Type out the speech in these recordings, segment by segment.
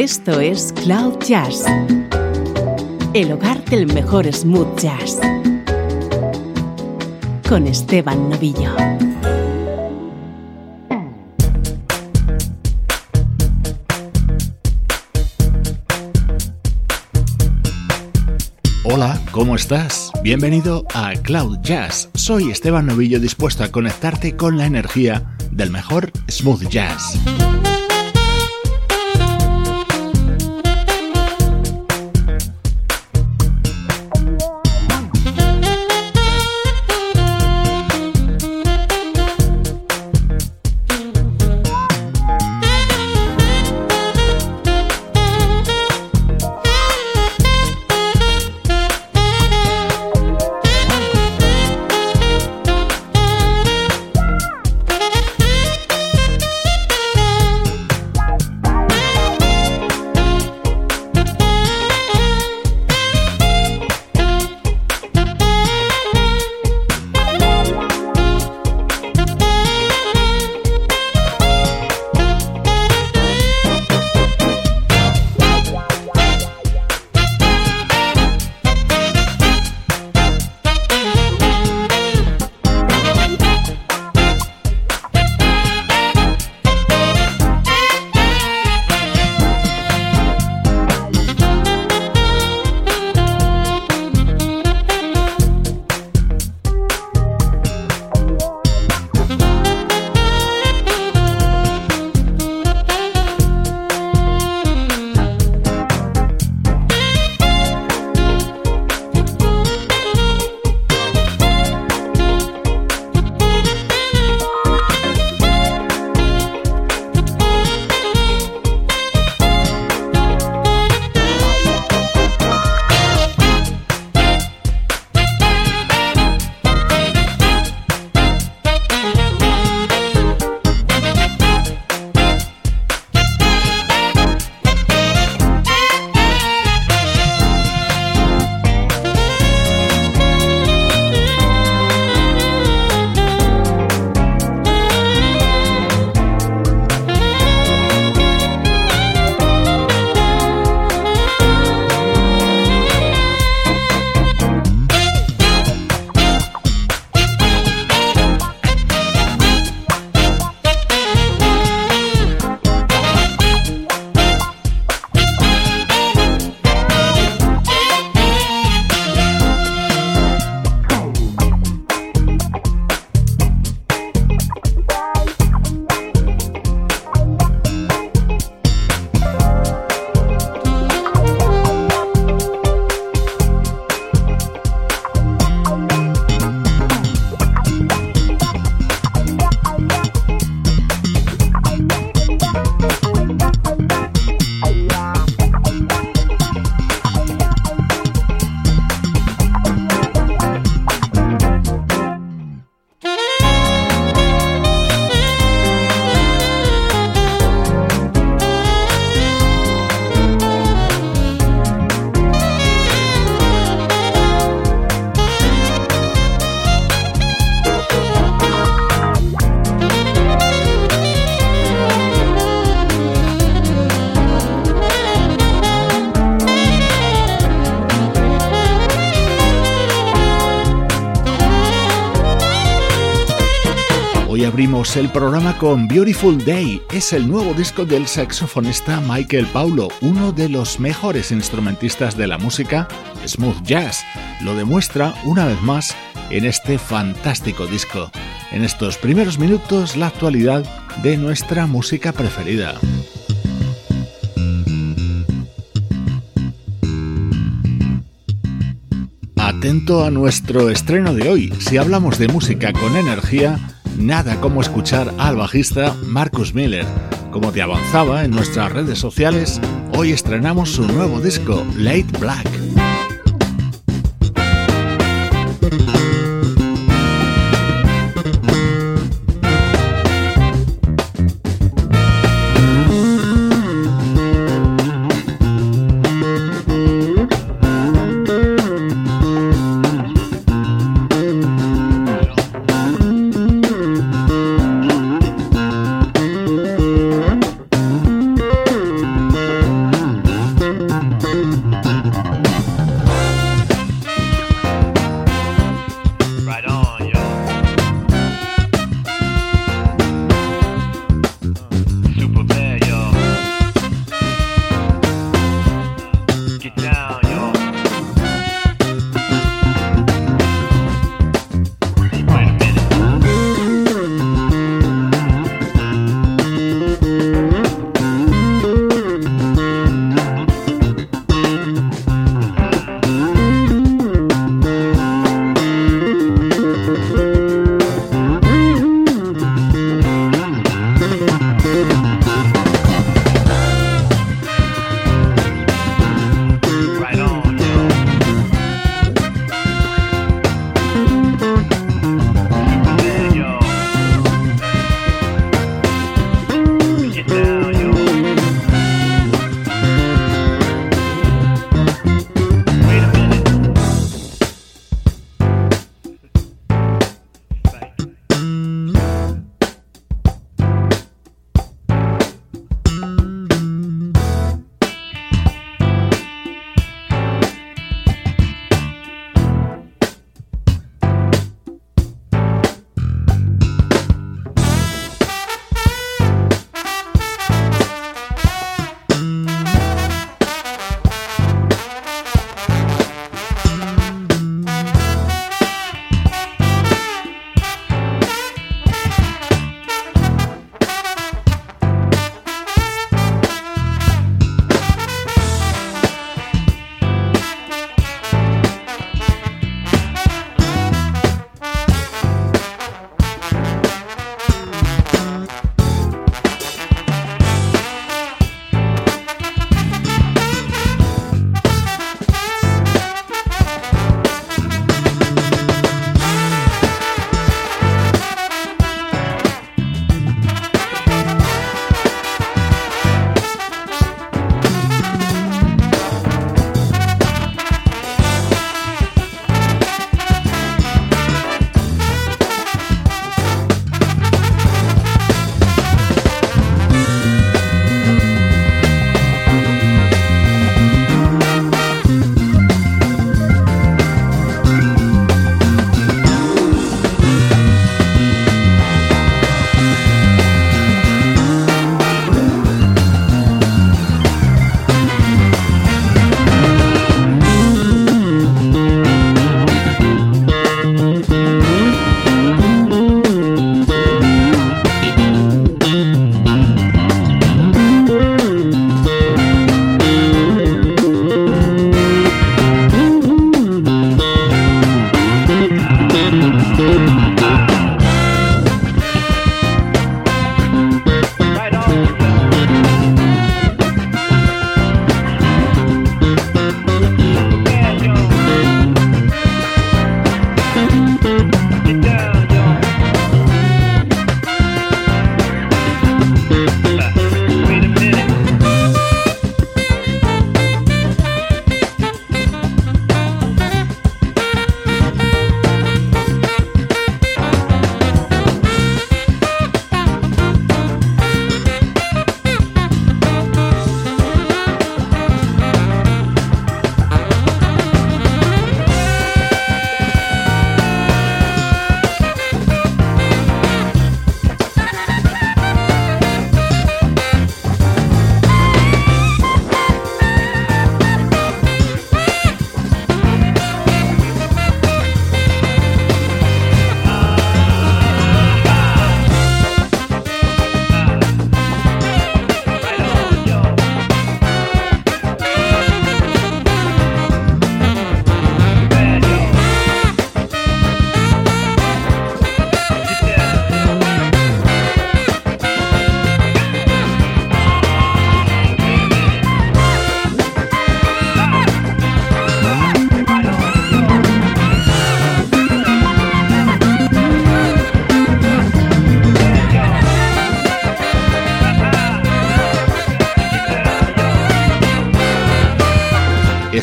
Esto es Cloud Jazz, el hogar del mejor smooth jazz, con Esteban Novillo. Hola, ¿cómo estás? Bienvenido a Cloud Jazz. Soy Esteban Novillo dispuesto a conectarte con la energía del mejor smooth jazz. El programa con Beautiful Day. Es el nuevo disco del saxofonista Michael Paulo, uno de los mejores instrumentistas de la música smooth jazz. Lo demuestra una vez más en este fantástico disco. En estos primeros minutos, la actualidad de nuestra música preferida. Atento a nuestro estreno de hoy. Si hablamos de música con energía, nada como escuchar al bajista Marcus Miller. Como te avanzaba en nuestras redes sociales, hoy estrenamos su nuevo disco, Late Black.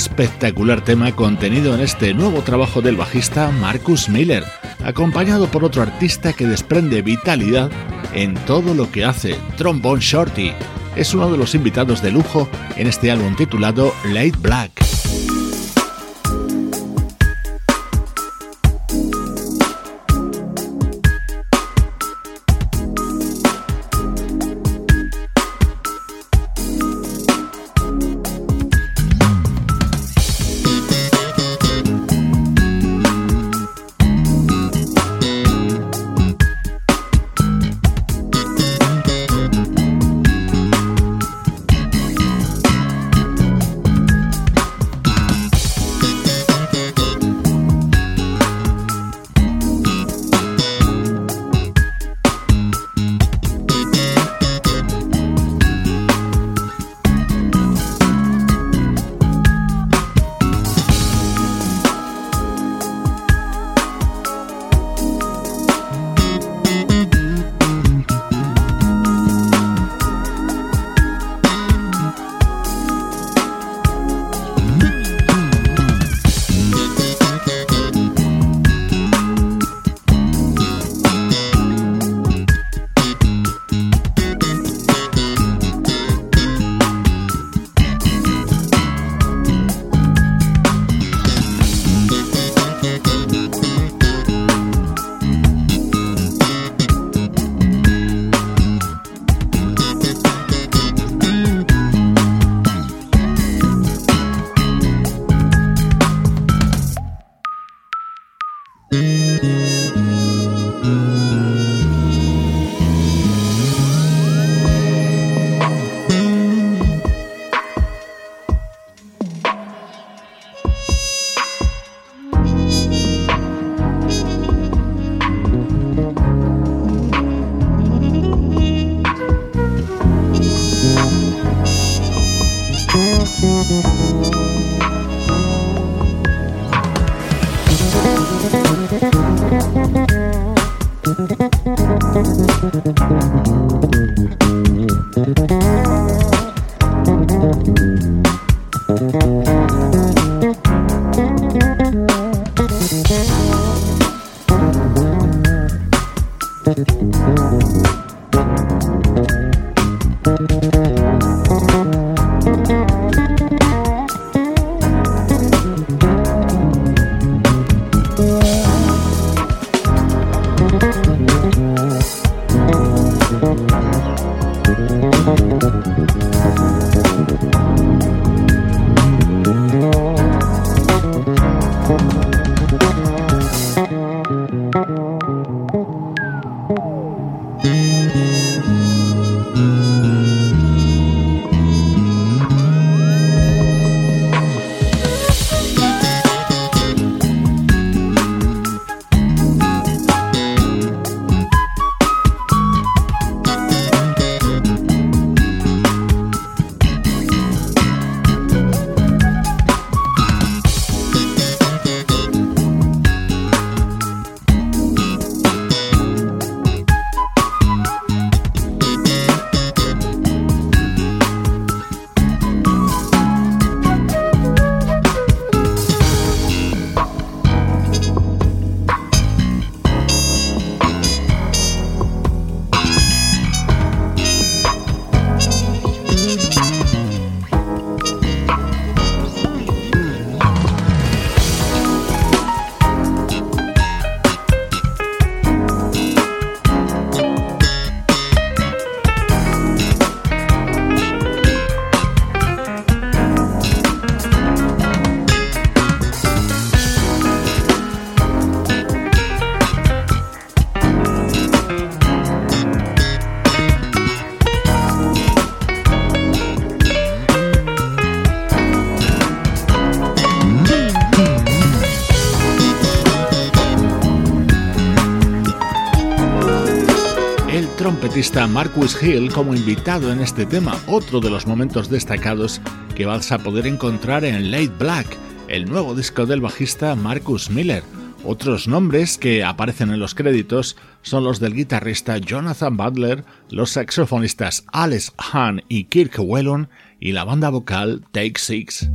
Espectacular tema contenido en este nuevo trabajo del bajista Marcus Miller, acompañado por otro artista que desprende vitalidad en todo lo que hace, Trombone Shorty. Es uno de los invitados de lujo en este álbum titulado Late Black. Marcus Hill como invitado en este tema, otro de los momentos destacados que vas a poder encontrar en Late Black, el nuevo disco del bajista Marcus Miller. Otros nombres que aparecen en los créditos son los del guitarrista Jonathan Butler, los saxofonistas Alex Hahn y Kirk Whelan y la banda vocal Take Six.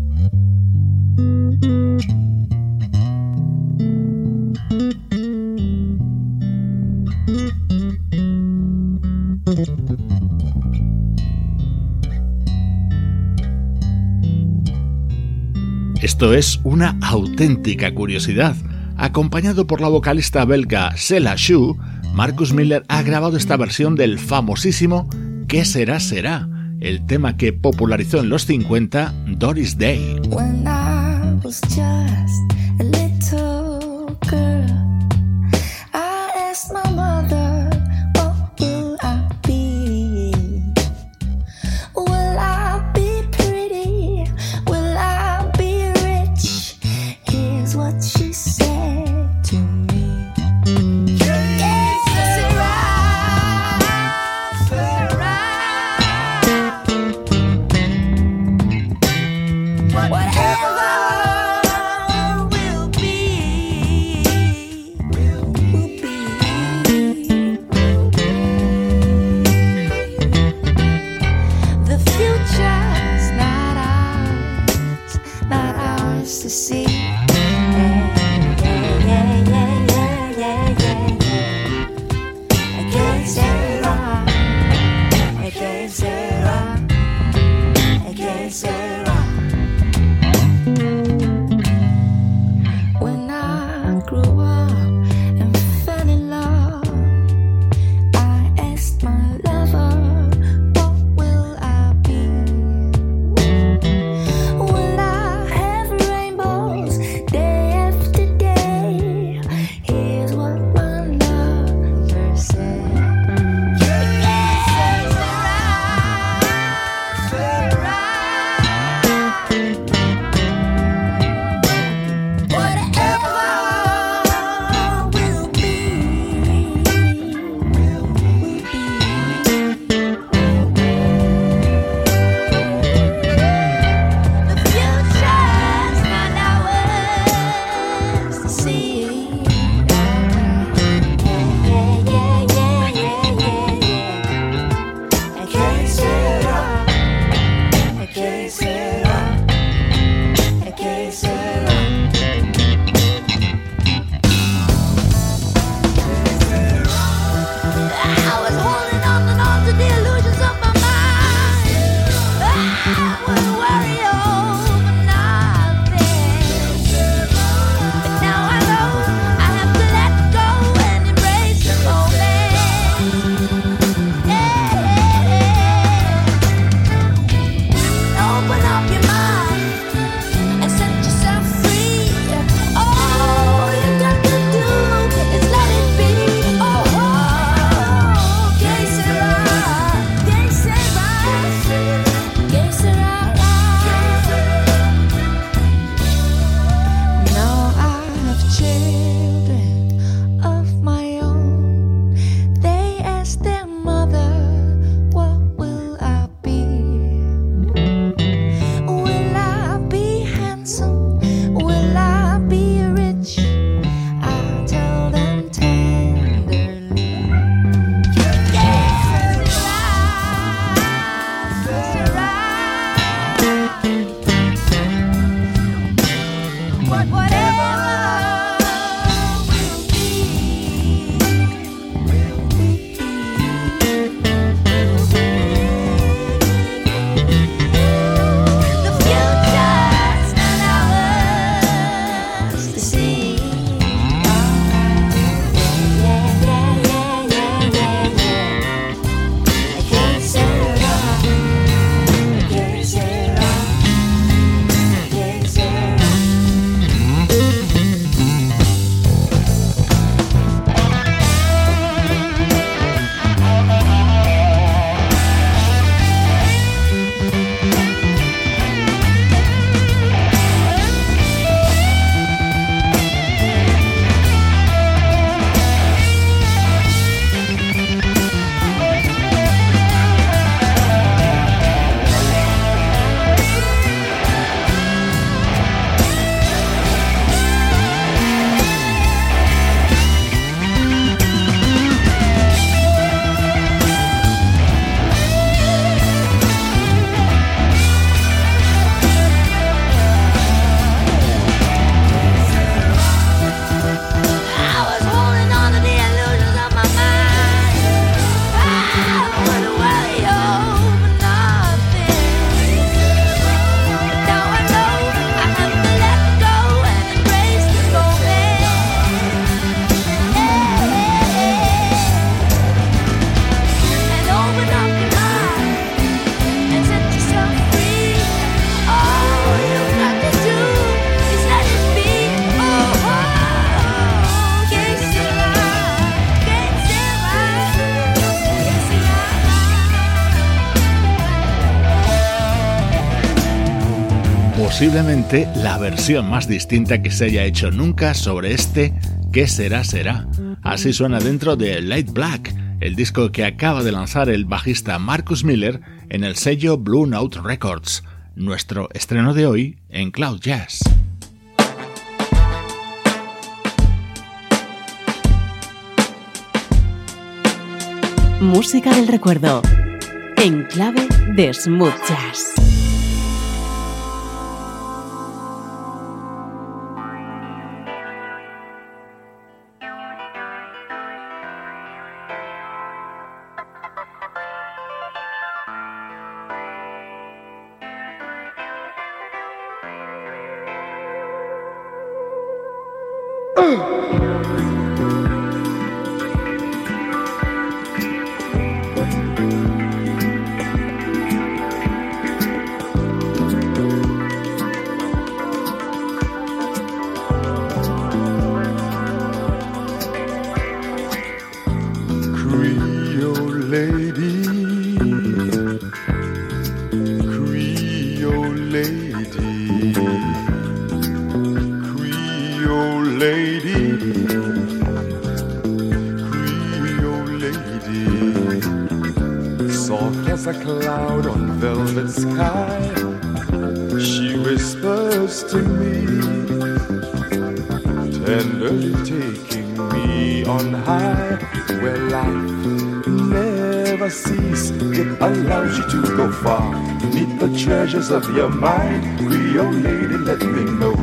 Esto es una auténtica curiosidad. Acompañado por la vocalista belga Sela Shu, Marcus Miller ha grabado esta versión del famosísimo ¿Qué será será? El tema que popularizó en los 50 Doris Day. La versión más distinta que se haya hecho nunca sobre este ¿Qué será será? Así suena dentro de Light Black, el disco que acaba de lanzar el bajista Marcus Miller en el sello Blue Note Records, nuestro estreno de hoy en Cloud Jazz. Música del recuerdo, en clave de smooth jazz. Of your mind. Creole lady, let me know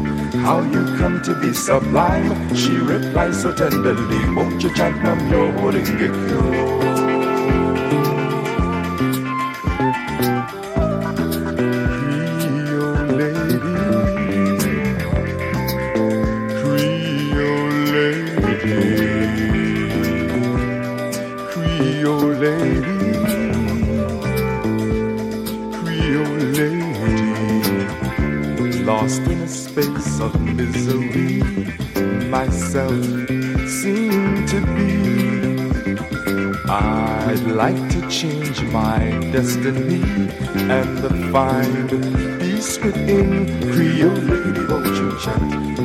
how you come to be sublime. She replies so tenderly, won't you chant nam your holding destiny and the find peace within. Creole lady, won't you chant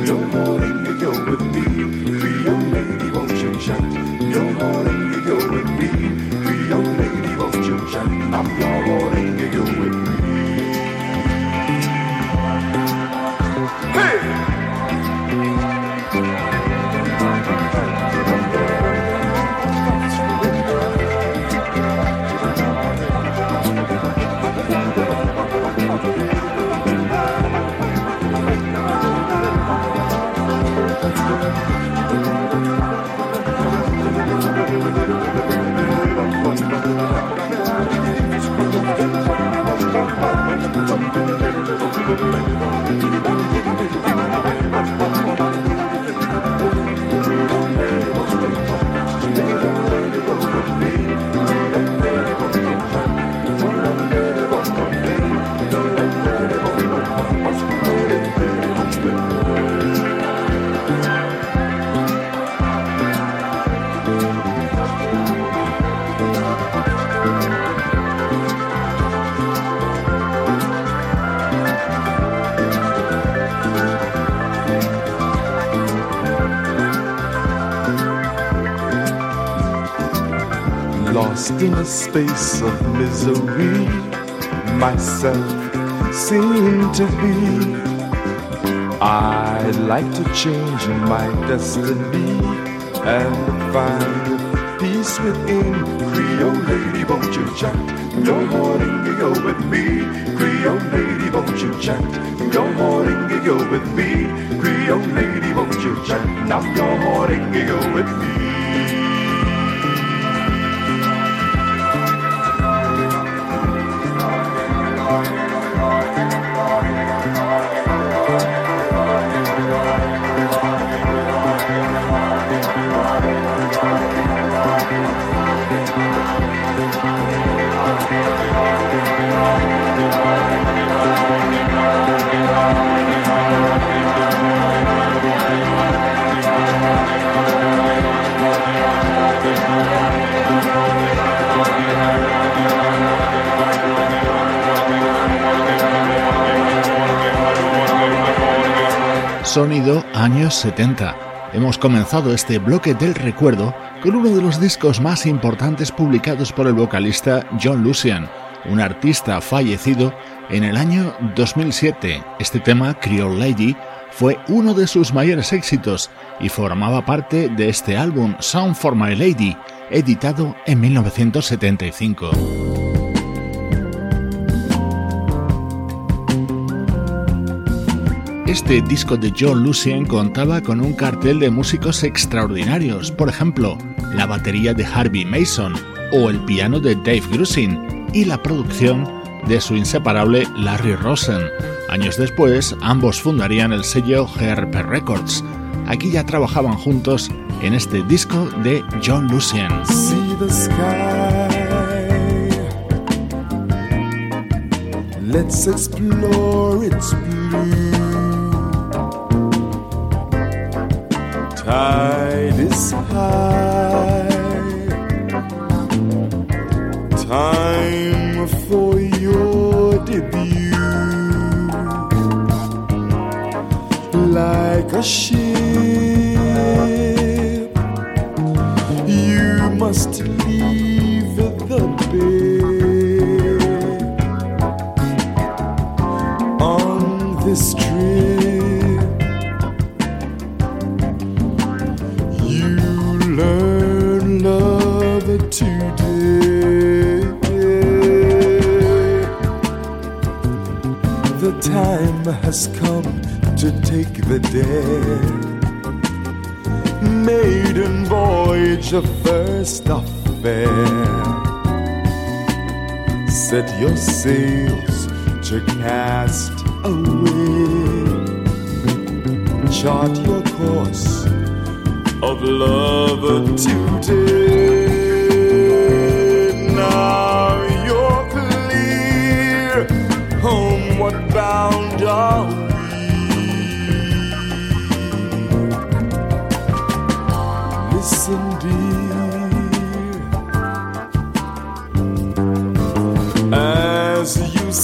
space of misery. Myself seem to be. I'd like to change my destiny and find peace within. Creole lady, won't you chant your morning go with me? Creole lady, won't you chant your morning go with me? Creole lady, won't you chant now your morning go with me? Sonido años 70. Hemos comenzado este bloque del recuerdo con uno de los discos más importantes publicados por el vocalista John Lucian, un artista fallecido en el año 2007. Este tema, Creole Lady, fue uno de sus mayores éxitos y formaba parte de este álbum Sound for My Lady, editado en 1975. Este disco de John Lucien contaba con un cartel de músicos extraordinarios, por ejemplo, la batería de Harvey Mason o el piano de Dave Grusin y la producción de su inseparable Larry Rosen. Años después, ambos fundarían el sello GRP Records. Aquí ya trabajaban juntos en este disco de John Lucien. Let's explore its blue. Tide is high. Time for your debut. Like a ship, you must leave Set your sails to cast away. Chart your course of love today.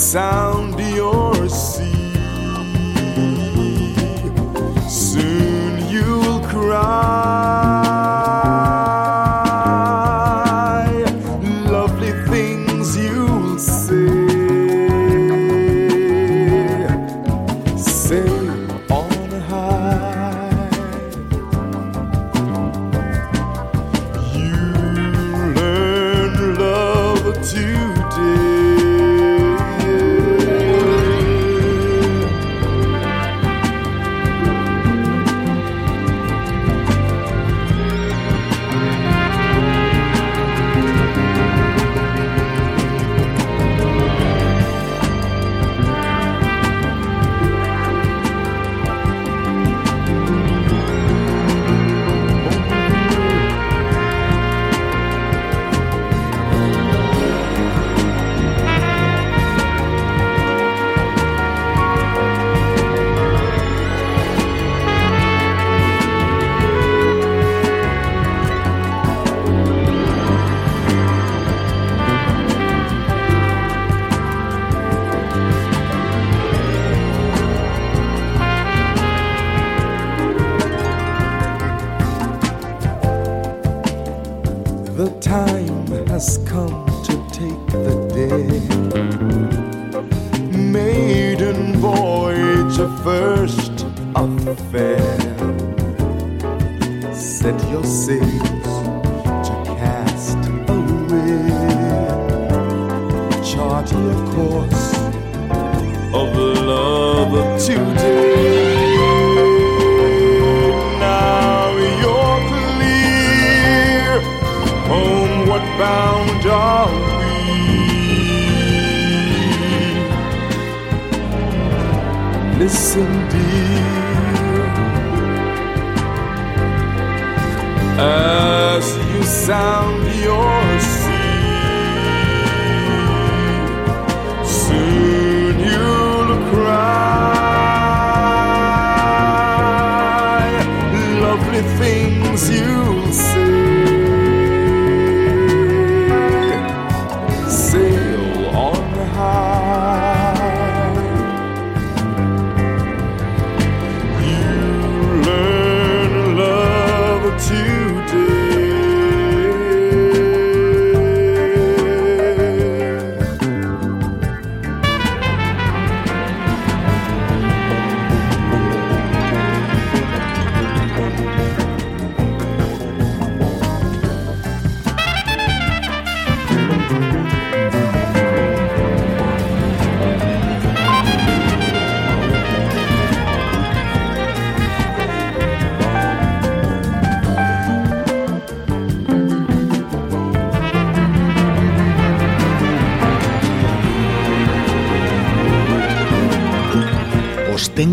Sound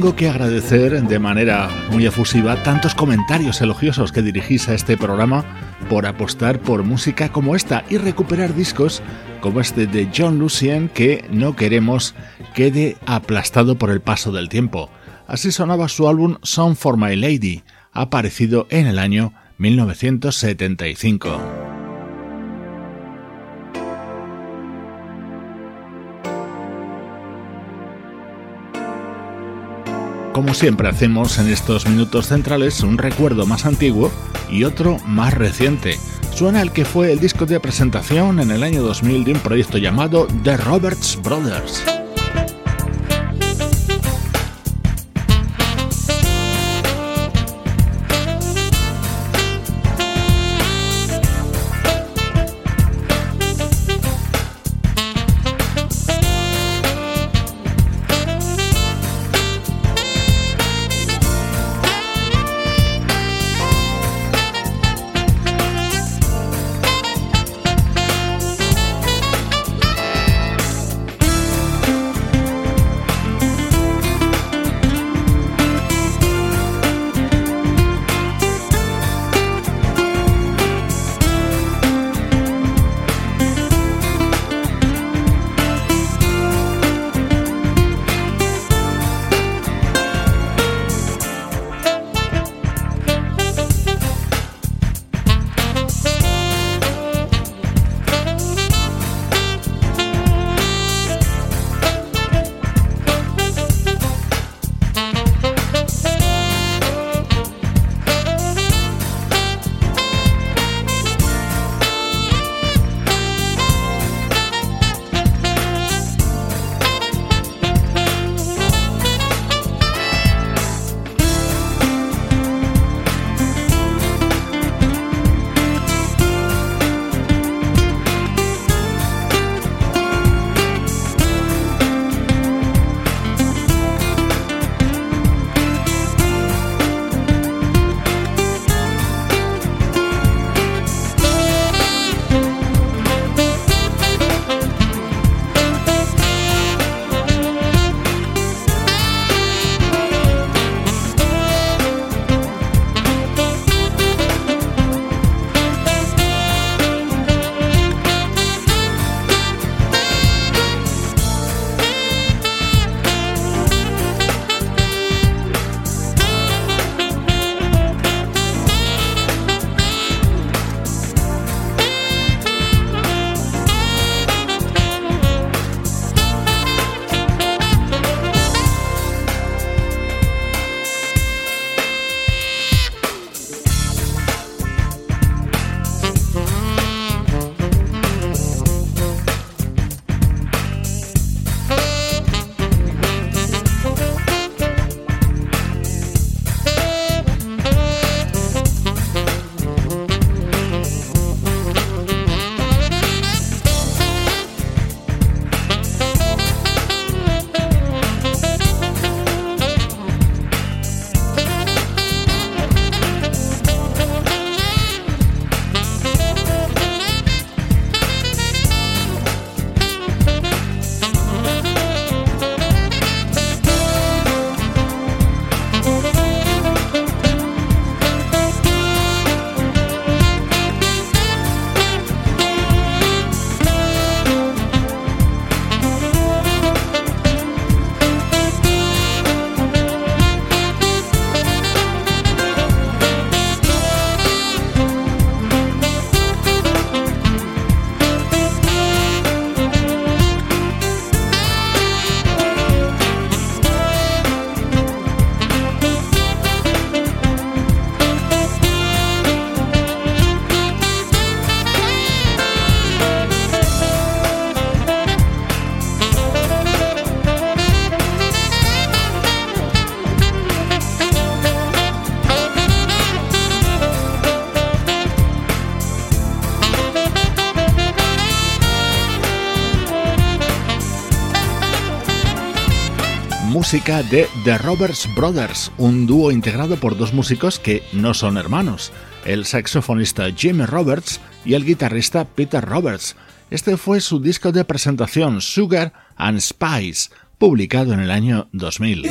tengo que agradecer de manera muy efusiva tantos comentarios elogiosos que dirigís a este programa por apostar por música como esta y recuperar discos como este de John Lucien que no queremos quede aplastado por el paso del tiempo. Así sonaba su álbum Song for My Lady, aparecido en el año 1975. Como siempre hacemos en estos minutos centrales, un recuerdo más antiguo y otro más reciente. Suena el que fue el disco de presentación en el año 2000 de un proyecto llamado The Roberts Brothers. Música de The Roberts Brothers, un dúo integrado por dos músicos que no son hermanos, el saxofonista Jimmy Roberts y el guitarrista Peter Roberts. Este fue su disco de presentación, Sugar and Spice, publicado en el año 2000.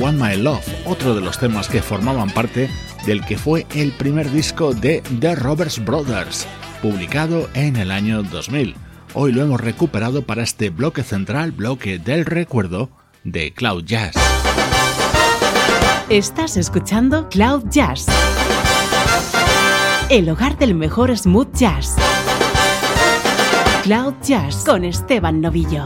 My Love, otro de los temas que formaban parte del que fue el primer disco de The Roberts Brothers. publicado en el año 2000. Hoy lo hemos recuperado para este bloque central, bloque del recuerdo de Cloud Jazz. Estás escuchando Cloud Jazz, el hogar del mejor smooth jazz. Cloud Jazz con Esteban Novillo.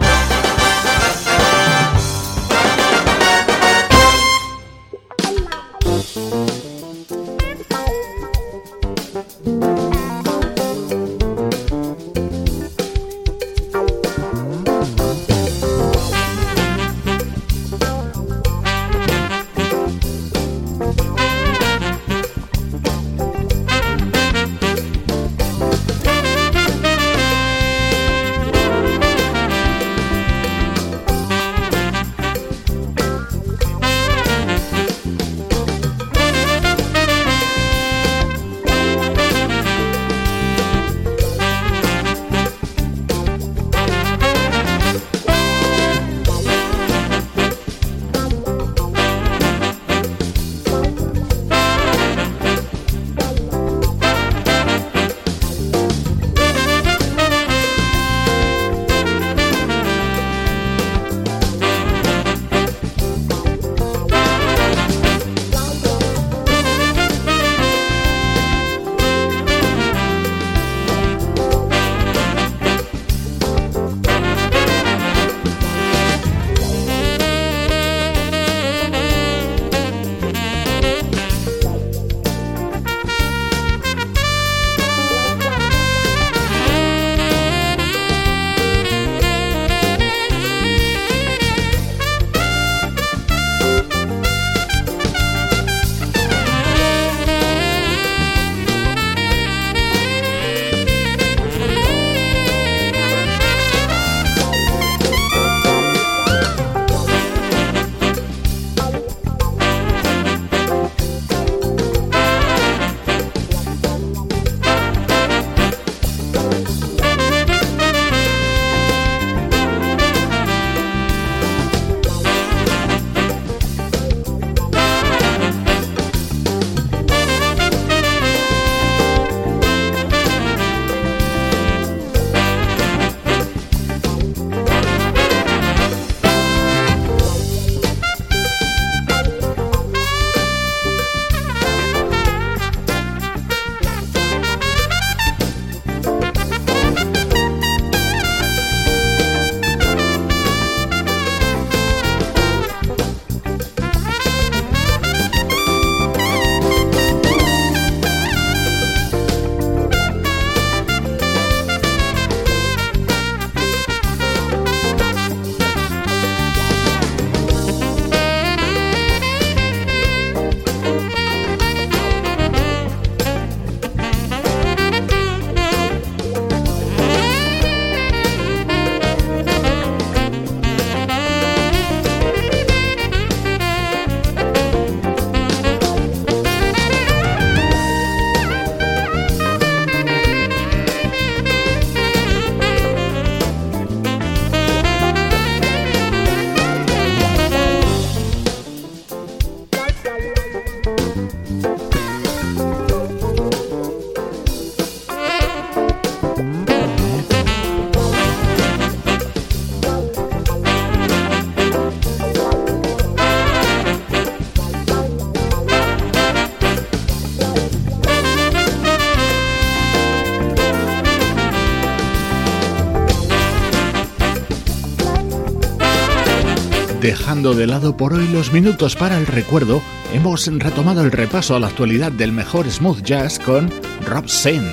De lado por hoy los minutos para el recuerdo, hemos retomado el repaso a la actualidad del mejor smooth jazz con Rob Sen.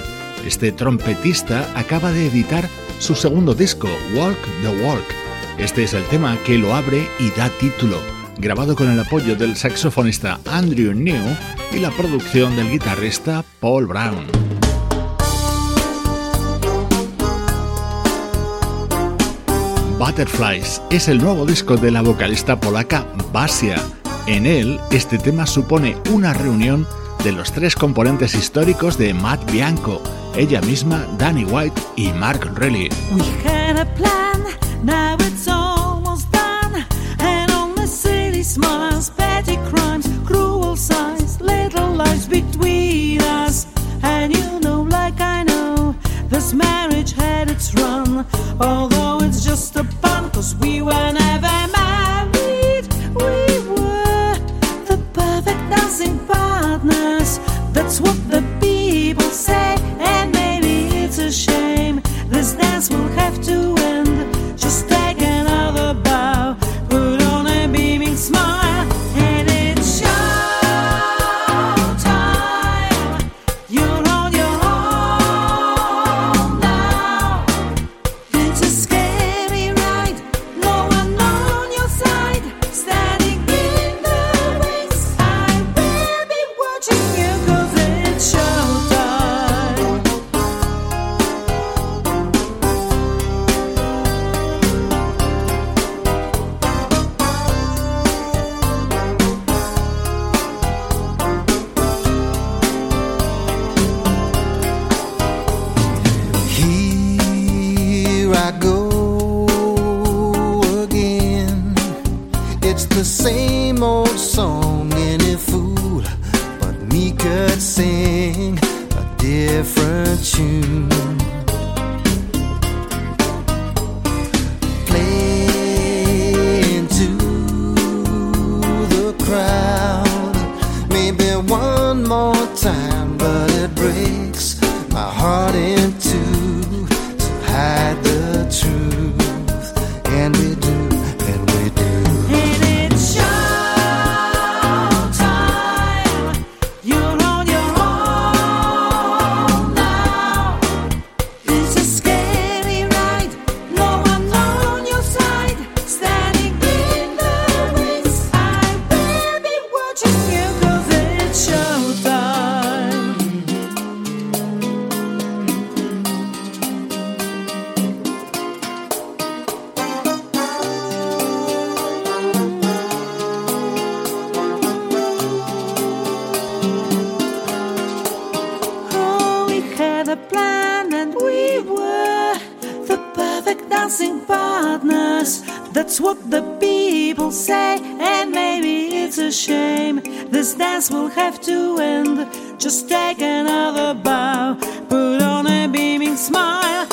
Este trompetista acaba de editar su segundo disco, Walk the Walk. Este es el tema que lo abre y da título, grabado con el apoyo del saxofonista Andrew New y la producción del guitarrista Paul Brown. Butterflies es el nuevo disco de la vocalista polaca Basia. En él, este tema supone una reunión de los tres componentes históricos de Matt Bianco, ella misma, Danny White y Mark Relly. dancing partners. That's what the people say, and maybe it's a shame. This dance will have to end. Just take another bow, put on a beaming smile.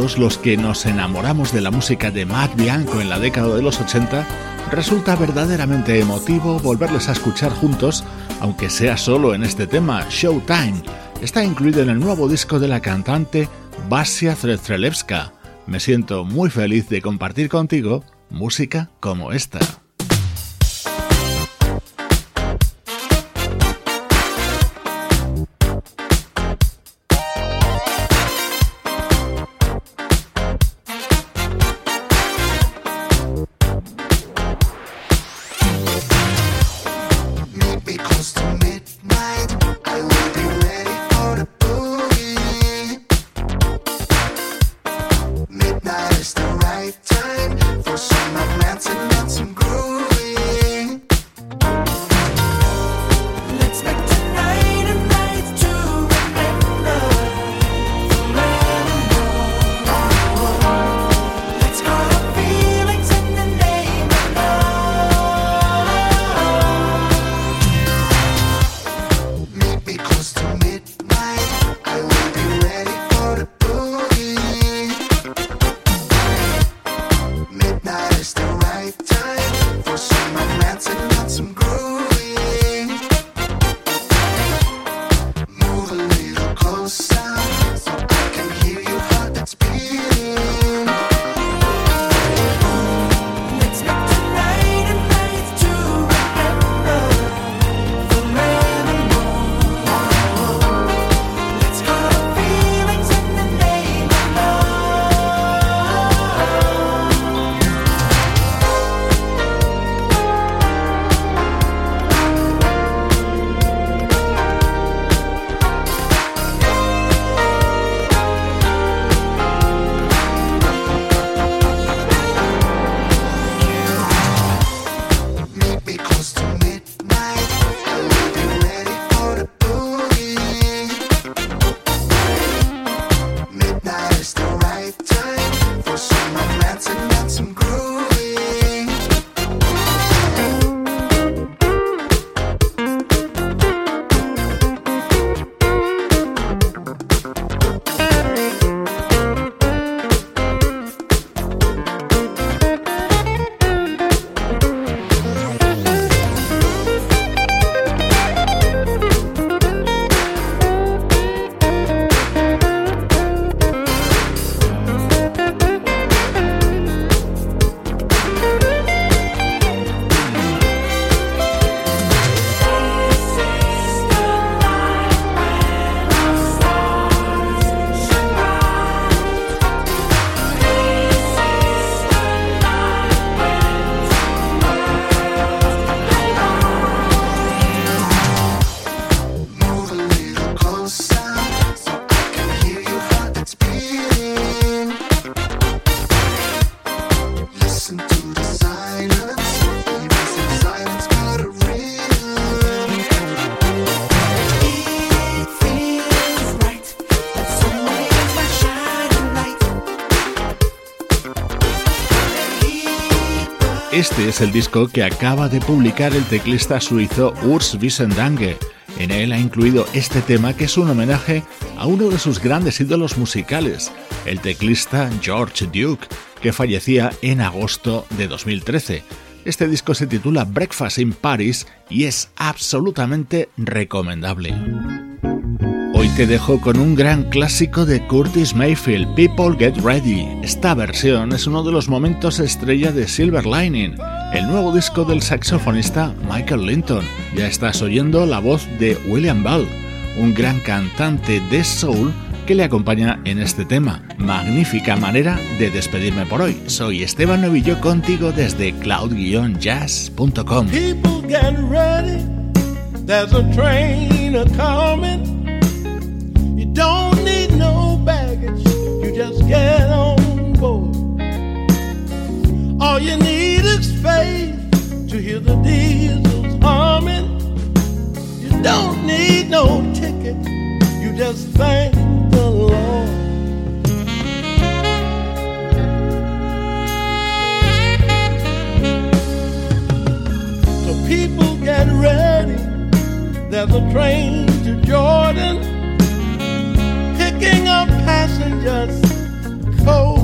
Los que nos enamoramos de la música de Matt Bianco en la década de los 80, resulta verdaderamente emotivo volverles a escuchar juntos, aunque sea solo en este tema, Showtime. Está incluido en el nuevo disco de la cantante Basia Zrestrelevska. Me siento muy feliz de compartir contigo música como esta. Es el disco que acaba de publicar el teclista suizo Urs Wiesendange. En él ha incluido este tema que es un homenaje a uno de sus grandes ídolos musicales, el teclista George Duke, que fallecía en agosto de 2013. Este disco se titula Breakfast in Paris y es absolutamente recomendable. Hoy te dejo con un gran clásico de Curtis Mayfield, People Get Ready. Esta versión es uno de los momentos estrella de Silver Lining, el nuevo disco del saxofonista Michael Linton. Ya estás oyendo la voz de William Ball, un gran cantante de soul que le acompaña en este tema. Magnífica manera de despedirme por hoy. Soy Esteban Novillo contigo desde cloud-jazz.com. All you need is faith to hear the diesels humming. You don't need no ticket, you just thank the Lord. So people get ready. There's a train to Jordan, picking up passengers coast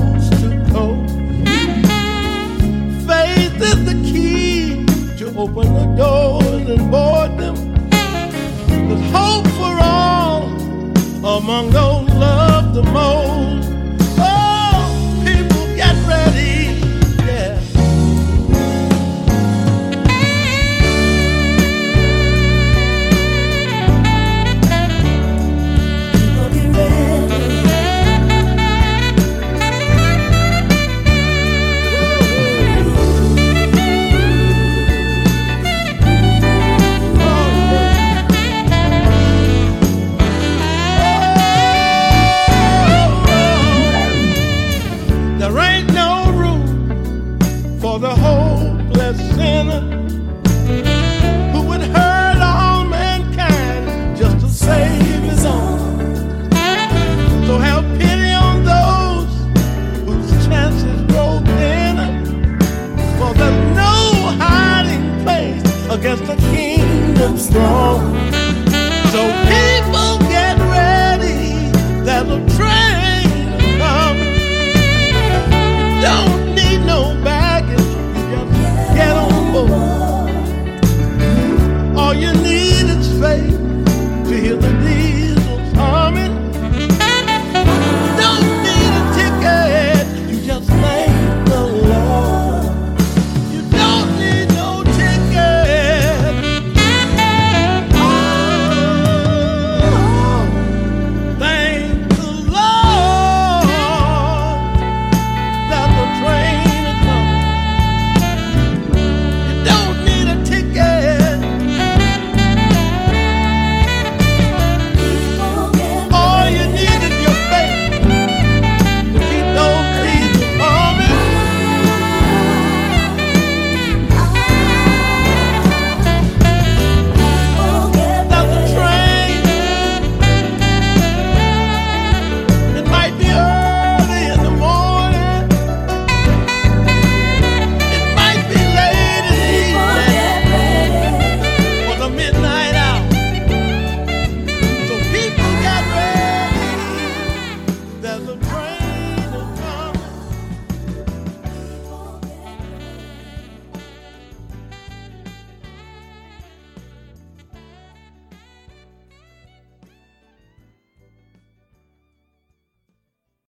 open the doors and board them. There's hope for all among those loved the most.